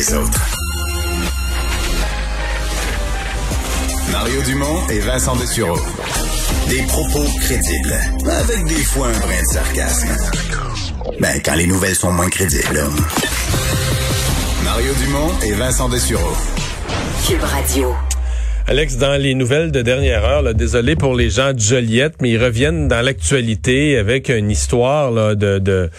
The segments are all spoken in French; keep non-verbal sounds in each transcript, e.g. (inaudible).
les autres. Mario Dumont et Vincent Dessureau. Des propos crédibles, avec des fois un brin de sarcasme. Ben, quand les nouvelles sont moins crédibles. Mario Dumont et Vincent Dessureau. Cube Radio. Alex, dans les nouvelles de dernière heure, là, désolé pour les gens de Joliette, mais ils reviennent dans l'actualité avec une histoire là, de, de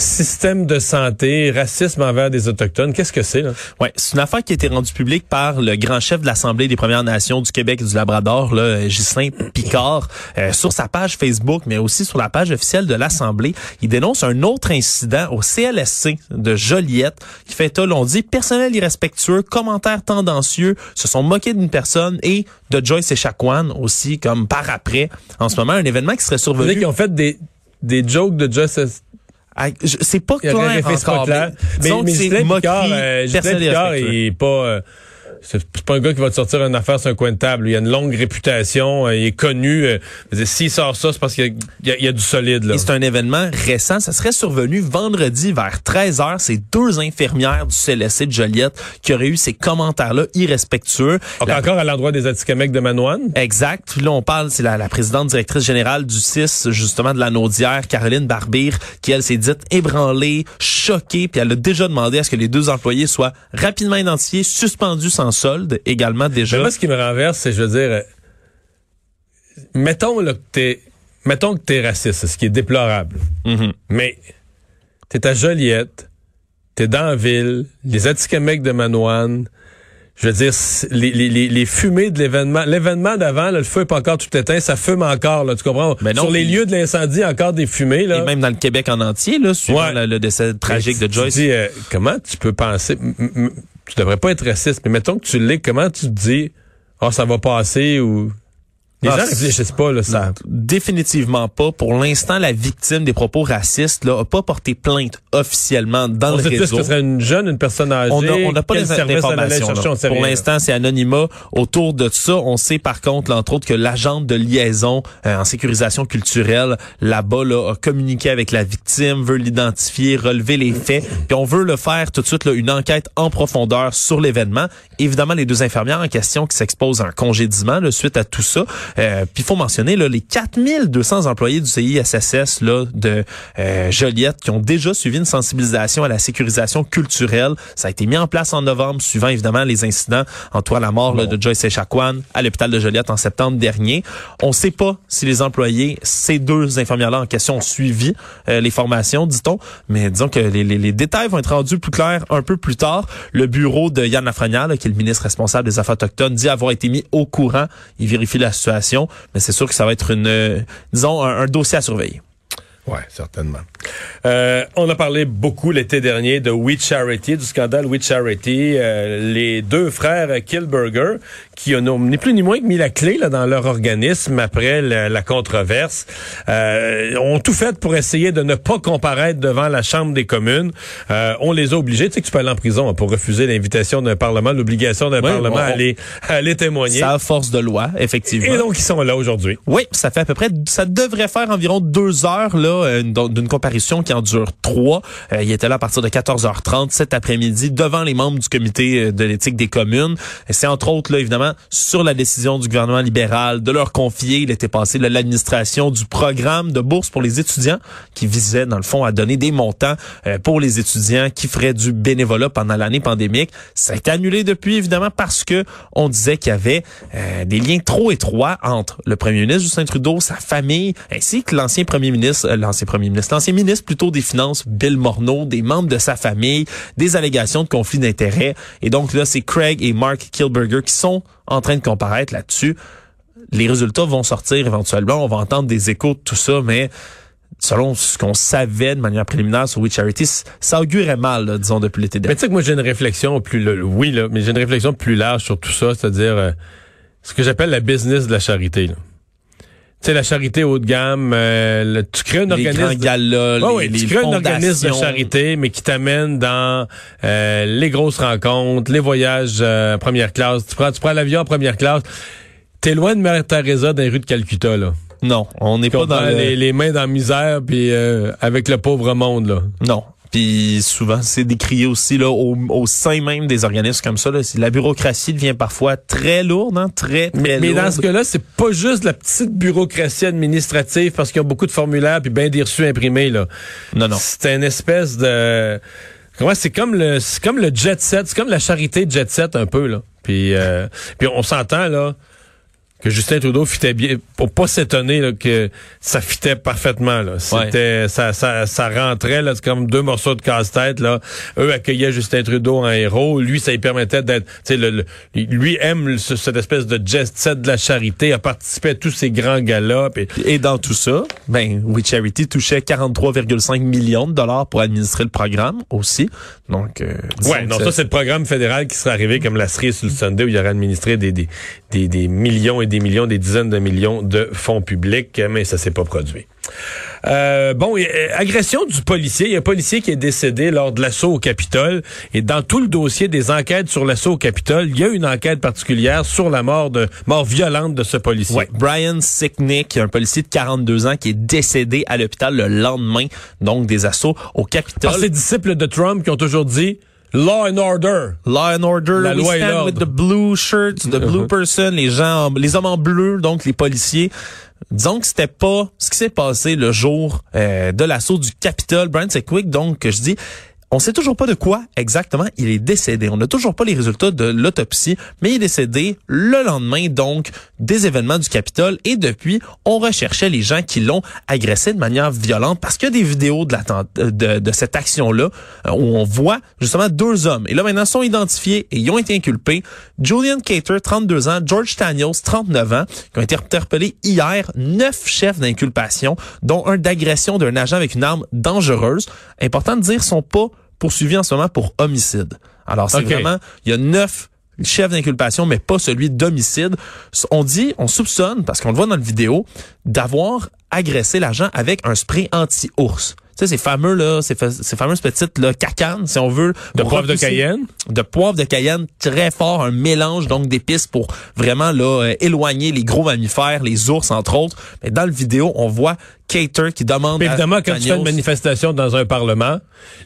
système de santé, racisme envers des Autochtones. Qu'est-ce que c'est? là? Ouais, c'est une affaire qui a été rendue publique par le grand chef de l'Assemblée des Premières Nations du Québec et du Labrador, là, Ghislain Picard, euh, sur sa page Facebook, mais aussi sur la page officielle de l'Assemblée. Il dénonce un autre incident au CLSC de Joliette qui fait état, l'on dit, personnel irrespectueux, commentaires tendancieux, se sont moqués d'une personne et de Joyce et Echaquan aussi, comme par après. En ce moment, un événement qui serait Vous survenu. qu'ils ont fait des, des jokes de Justice. C'est pas clair encore, pas clair. mais Mais, c'est Ghislain Picard, euh, Picard, est pas... euh, c'est pas un gars qui va te sortir une affaire sur un coin de table. Il a une longue réputation, euh, il est connu. euh, S'il sort ça, c'est parce qu'il y a- y, y du solide. Là. Et c'est un événement récent. Ça serait survenu vendredi vers 13h. C'est deux infirmières du CLSC de Joliette qui auraient eu ces commentaires-là irrespectueux. La- Encore à l'endroit des Atikamekw de Manoine? Exact. Là, on parle, c'est la, la présidente directrice générale du CIS, justement, de la Naudière, Caroline Barbire, qui, elle, s'est dite ébranlée, choquée, puis elle a déjà demandé à ce que les deux employés soient rapidement identifiés, suspendus sans solde, également déjà. Mais moi, ce qui me renverse, c'est, je veux dire, euh, mettons là, que t'es, mettons que t'es raciste, ce qui est déplorable. Mhm. Mais t'es à Joliette, t'es dans la ville, les Atikamekw de Manoine. Je veux dire, les, les, les, les fumées de l'événement, l'événement d'avant, le feu est pas encore tout éteint, ça fume encore, là, tu comprends? Mais non, Sur les lieux de l'incendie, encore des fumées, là. Et même dans le Québec en entier, là, suivant Ouais. le, le décès tragique de Joyce. Tu dis, euh, comment tu peux penser, m- tu devrais pas être raciste, mais mettons que tu l'es, comment tu te dis, oh, ça va passer ou... Les Ah, gens réfléchissent pas, là, ça. Définitivement pas. Pour l'instant, la victime des propos racistes là, a pas porté plainte officiellement dans On le sait plus que réseau. ce serait une jeune, une personne âgée? On n'a pas quel les service elle allait informations. chercher, là. on sait Pour l'instant, c'est anonymat autour de ça. On sait par contre, entre autres, que l'agente de liaison euh, en sécurisation culturelle là-bas là, a communiqué avec la victime, veut l'identifier, relever les faits. Puis on veut le faire tout de suite là, une enquête en profondeur sur l'événement. Évidemment, les deux infirmières en question qui s'exposent à un congédiement là, suite à tout ça. Euh, Puis il faut mentionner là, les 4200 employés du CISSS là, de euh, Joliette qui ont déjà suivi une sensibilisation à la sécurisation culturelle. Ça a été mis en place en novembre, suivant évidemment les incidents entourant la mort là, de Joyce Echaquan à l'hôpital de Joliette en septembre dernier. On ne sait pas si les employés, ces deux infirmières-là en question, ont suivi euh, les formations, dit-on, mais disons que les, les- les détails vont être rendus plus clairs un peu plus tard. Le bureau de Yann Lafrenière, là, qui est le ministre responsable des Affaires autochtones, dit avoir été mis au courant. Il vérifie la situation, mais c'est sûr que ça va être une, euh, disons, un, dossier à surveiller. Ouais, certainement. Euh, on a parlé beaucoup l'été dernier de We Charity, du scandale We Charity. Euh, les deux frères Kilberger, qui ont ni plus ni moins que mis la clé là, dans leur organisme après la, la controverse, euh, ont tout fait pour essayer de ne pas comparaître devant la Chambre des communes. Euh, on les a obligés. Tu sais que tu peux aller en prison hein, pour refuser l'invitation d'un Parlement, l'obligation d'un Oui, Parlement à, aller, à aller témoigner. Ça a force de loi, effectivement. Et donc, ils sont là aujourd'hui. Oui, ça fait à peu près, ça devrait faire environ deux heures là euh, d'une comparution qui en dure trois. Euh, il était là à partir de 14h30 cet après-midi devant les membres du comité euh, de l'éthique des communes. C'est entre autres là évidemment sur la décision du gouvernement libéral de leur confier, il était passé l'administration du programme de bourse pour les étudiants qui visait dans le fond à donner des montants euh, pour les étudiants qui feraient du bénévolat pendant l'année pandémique. Ça a annulé depuis évidemment parce que on disait qu'il y avait euh, des liens trop étroits entre le premier ministre Justin Trudeau, sa famille, ainsi que l'ancien premier ministre, euh, l'ancien premier ministre, l'ancien ministre plutôt des Finances, Bill Morneau, des membres de sa famille, des allégations de conflit d'intérêts. Et donc là, c'est Craig et Mark Kilberger qui sont en train de comparaître là-dessus. Les résultats vont sortir éventuellement. On va entendre des échos de tout ça, mais selon ce qu'on savait de manière préliminaire sur We Charity, ça augurait mal, disons, depuis l'été Mais dernier. tu sais que moi, j'ai une réflexion plus, oui, là, mais j'ai une réflexion plus large sur tout ça, c'est-à-dire euh, ce que j'appelle la business de la charité. Tu sais, la charité haut de gamme, euh, le- tu crées un Les organisme... grands galas, les, les tu crées un organisme de charité, mais qui t'amène dans euh, les grosses rencontres, les voyages euh, première classe. Tu prends, tu prends l'avion en première classe. T'es loin de Mère Teresa dans les rues de Calcutta, là. Non, on n'est pas dans le... les, les mains dans la misère, puis euh, avec le pauvre monde, là. Non. Puis souvent, c'est décrié aussi là au, au sein même des organismes comme ça. Là. La bureaucratie devient parfois très lourde, hein, très, très Mais lourde. dans ce cas-là, c'est pas juste la petite bureaucratie administrative parce qu'ils ont beaucoup de formulaires puis bien des reçus imprimés là. Non, non. C'est une espèce de comment c'est comme le c'est comme le jet set, c'est comme la charité jet set un peu là. Puis euh, puis on s'entend là que Justin Trudeau fitait bien pour pas s'étonner là, que ça fitait parfaitement là. C'était ça, ça ça rentrait là c'est comme deux morceaux de casse-tête là. Eux accueillaient Justin Trudeau en héros, lui ça lui permettait d'être tu sais le, le- lui aime ce- cette espèce de jet set de la charité, a participé à tous ces grands galas puis Et dans tout ça, ben, We Charity touchait 43,5 millions de dollars pour administrer le programme aussi. Donc, euh, Ouais, non, ça c'est le programme fédéral qui serait arrivé comme la cerise sur le Sunday où il aurait administré des, des, des, des millions et des millions, des dizaines de millions de fonds publics, mais ça s'est pas produit. Euh, bon, euh, agression du policier. Il y a un policier qui est décédé lors de l'assaut au Capitole. Et dans tout le dossier des enquêtes sur l'assaut au Capitole, il y a une enquête particulière sur la mort de mort violente de ce policier. Ouais, Brian Sicknick, un policier de 42 ans qui est décédé à l'hôpital le lendemain, donc des assauts au Capitole. Par disciples de Trump qui ont toujours dit Law and Order. Law and Order, La we loi stand with the blue shirts, the blue person, les gens, en- les hommes en bleu, donc les policiers. Disons que c'était pas ce qui s'est passé le jour euh, de l'assaut du Capitole. Brian Sicknick, donc, que je dis, on sait toujours pas de quoi exactement il est décédé. On n'a toujours pas les résultats de l'autopsie, mais il est décédé le lendemain, donc, des événements du Capitole. Et depuis, on recherchait les gens qui l'ont agressé de manière violente parce qu'il y a des vidéos de, de cette action-là euh, où on voit justement deux hommes. Et là, maintenant, sont identifiés et ils ont été inculpés. Julian Cater, 32 ans, George Daniels, 39 ans, qui ont été interpellés hier, neuf chefs d'inculpation, dont un d'agression d'un agent avec une arme dangereuse. Important de dire, sont pas poursuivis en ce moment pour homicide. Alors, c'est vraiment, il y a neuf chefs d'inculpation, mais pas celui d'homicide. On dit, on soupçonne, parce qu'on le voit dans la vidéo, d'avoir agressé l'agent avec un spray anti-ours. Tu sais, ces fameux, là, ces, ces fameuses petites, là, cacanes, si on veut. De poivre de Cayenne? de poivre de Cayenne très fort, un mélange donc d'épices pour vraiment là euh, éloigner les gros mammifères, les ours entre autres. Mais dans le vidéo, on voit Cater qui demande à évidemment, quand tu fais une manifestation dans un parlement,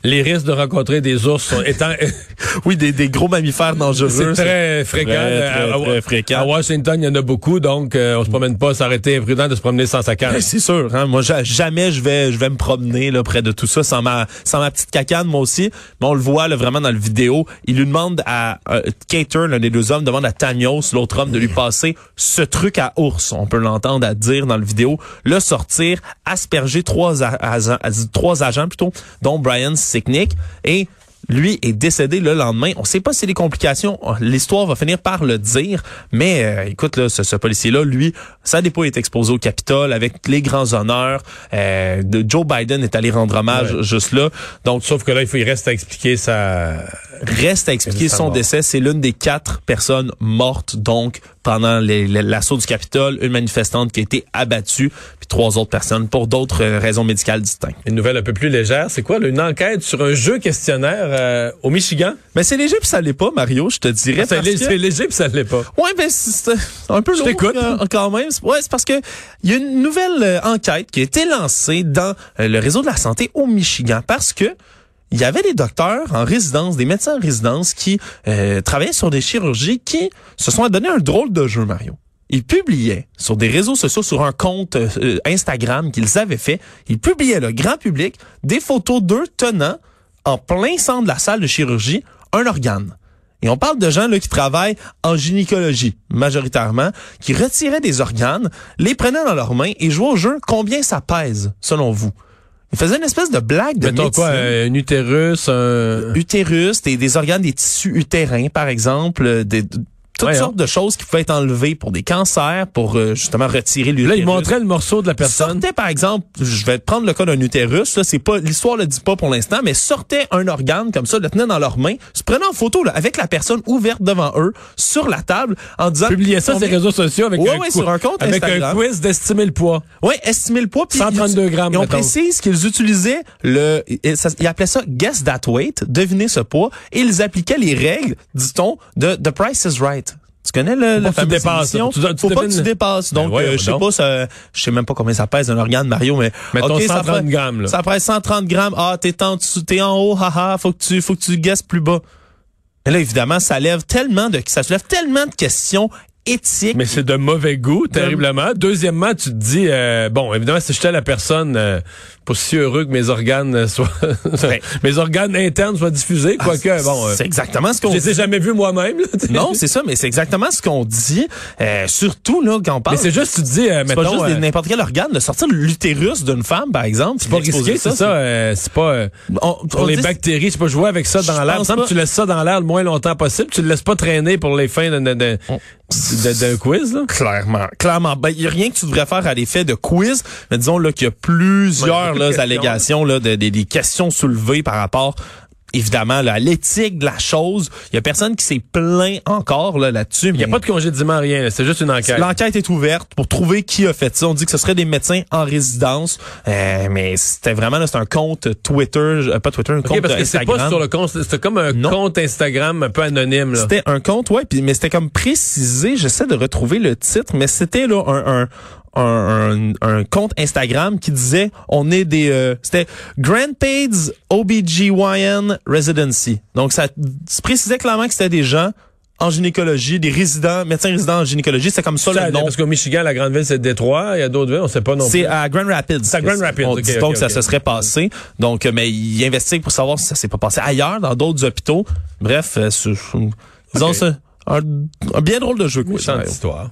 les risques de rencontrer des ours sont étant (laughs) oui des, des gros mammifères dangereux. c'est très fréquent. très, très, à, très fréquent. à Washington, il y en a beaucoup, donc euh, on se promène pas. Été imprudent de se promener sans sa canne. Ben, c'est sûr, hein. Moi, ja- jamais je vais, je vais me promener là près de tout ça sans ma, sans ma petite cacane, moi aussi. Mais on le voit là, vraiment dans le vidéo. Il lui demande à euh, Cater, l'un des deux hommes, demande à Tanios, l'autre homme, de lui passer ce truc à ours. On peut l'entendre à dire dans le vidéo, le sortir, asperger trois, agents- trois agents plutôt, dont Brian Sicknick et lui est décédé le lendemain. On sait pas si les complications, l'histoire va finir par le dire, mais euh, écoute, là, ce, ce policier-là, lui, sa dépôt est exposé au Capitole avec les grands honneurs. Euh, de Joe Biden est allé rendre hommage Ouais. juste là. Donc, Sauf que là, il faut il reste à expliquer sa. reste à expliquer son mort. décès. C'est l'une des quatre personnes mortes, donc, pendant l'assaut du Capitole. Une manifestante qui a été abattue, puis trois autres personnes pour d'autres euh, raisons médicales distinctes. Une nouvelle un peu plus légère, c'est quoi? une enquête sur un jeu questionnaire euh, au Michigan? Mais c'est léger puis ça l'est pas, Mario, je te dirais. C'est que- c'est léger puis ça l'est pas. Ouais, ben c'est un peu Je lourd euh, quand même. Ouais, c'est parce que il y a une nouvelle euh, enquête qui a été lancée dans euh, le réseau de la santé au Michigan parce que il y avait des docteurs en résidence, des médecins en résidence qui euh, travaillaient sur des chirurgies qui se sont donné un drôle de jeu, Mario. Ils publiaient sur des réseaux sociaux, sur un compte euh, Instagram qu'ils avaient fait, ils publiaient le grand public des photos d'eux tenant en plein centre de la salle de chirurgie un organe. Et on parle de gens là, qui travaillent en gynécologie, majoritairement, qui retiraient des organes, les prenaient dans leurs mains et jouaient au jeu combien ça pèse, selon vous? Ils faisaient une espèce de blague de Mettons quoi, un utérus, un... Utérus, des, des organes, des tissus utérins, par exemple, euh, des, toutes Ouais, sortes de choses qui pouvaient être enlevées pour des cancers, pour euh, justement retirer l'utérus. Là, il montrait le morceau de la personne. Sortait par exemple, je vais prendre le cas d'un utérus, là, c'est pas l'histoire le dit pas pour l'instant, mais sortait un organe comme ça, le tenait dans leurs mains, se prenait en photo là, avec la personne ouverte devant eux sur la table en disant Publiait ça sur les réseaux sociaux avec, Ouais, un, ouais, sur un compte avec un quiz d'estimer le poids. Ouais, estimer le poids. puis 132 ils- grammes, Et on mettons. précise qu'ils utilisaient le, ça- ils appelaient ça guess that weight, deviner ce poids, et ils appliquaient les règles, dit-on, de The Price is Right. Tu connais le, la fameuse dépasses, émission? faut que tu- tu Faut pas que tu dépasses. Ben Donc, euh, je sais pas, ça, je sais même pas combien ça pèse un organe, Mario, mais Mettons ok, ça 130 pèse- grammes, là. Ça pèse 130 grammes. Ah, t'es en dessous, t'es en haut, haha, faut que tu, faut que tu guesses plus bas. Mais là, évidemment, ça lève tellement de, ça soulève tellement de questions Mais c'est de mauvais goût, terriblement. Deuxièmement, tu te dis, euh, bon, évidemment, si j'étais la personne, euh, pas si heureux que mes organes euh, soient, (laughs) (laughs) mes organes internes soient diffusés, quoique, bon, euh, c'est exactement ce qu'on je les ai jamais vus moi-même. Non, c'est ça, mais c'est exactement ce qu'on dit. Euh, surtout là quand on parle. mais c'est juste, tu te dis, euh, c'est pas mettons, juste euh, n'importe quel organe de sortir l'utérus d'une femme, par exemple. c'est pas risqué, c'est ça. euh, c'est pas euh, On- pour on les dit- bactéries, c'est pas jouer avec ça dans l'air. pas. tu laisses ça dans l'air le moins longtemps possible. Tu le laisses pas traîner pour les fins d'un d'un- d'un- d'un- d'un quiz. Là? Clairement, clairement. Ben, il y a rien que tu devrais faire à l'effet de quiz, mais disons là qu'il y a plusieurs Ouais, il y a beaucoup de là, questions. allégations, là, de- des- des questions soulevées par rapport évidemment là, à l'éthique de la chose. Il y a personne qui s'est plaint encore là, là-dessus. Il y a pas de congédiement, rien. C'est juste une enquête. L'enquête est ouverte pour trouver qui a fait ça. On dit que ce serait des médecins en résidence, euh, mais c'était vraiment là, c'est un compte Twitter, euh, pas Twitter, un compte parce que c'est Instagram. pas sur le compte, c'est comme un Non. compte Instagram un peu anonyme. Là. C'était un compte, ouais, puis mais c'était comme précisé. J'essaie de retrouver le titre, mais c'était là un un, un, un, un compte Instagram qui disait on est des euh, c'était Grandpaids OBGYN Residency. Donc ça se précisait clairement que c'était des gens en gynécologie, des résidents, médecins résidents en gynécologie, c'est comme ça Ça, le nom. Parce qu'au Michigan, la grande ville, c'est Détroit. Il y a d'autres villes, on sait pas non plus. C'est à Grand Rapids. C'est à Grand Rapids, On dit donc ça se serait passé. Donc, euh, mais il investigue pour savoir si ça s'est pas passé ailleurs, dans d'autres hôpitaux. Bref, euh, c'est- disons ça, un, un bien drôle de jeu. quoi, histoire.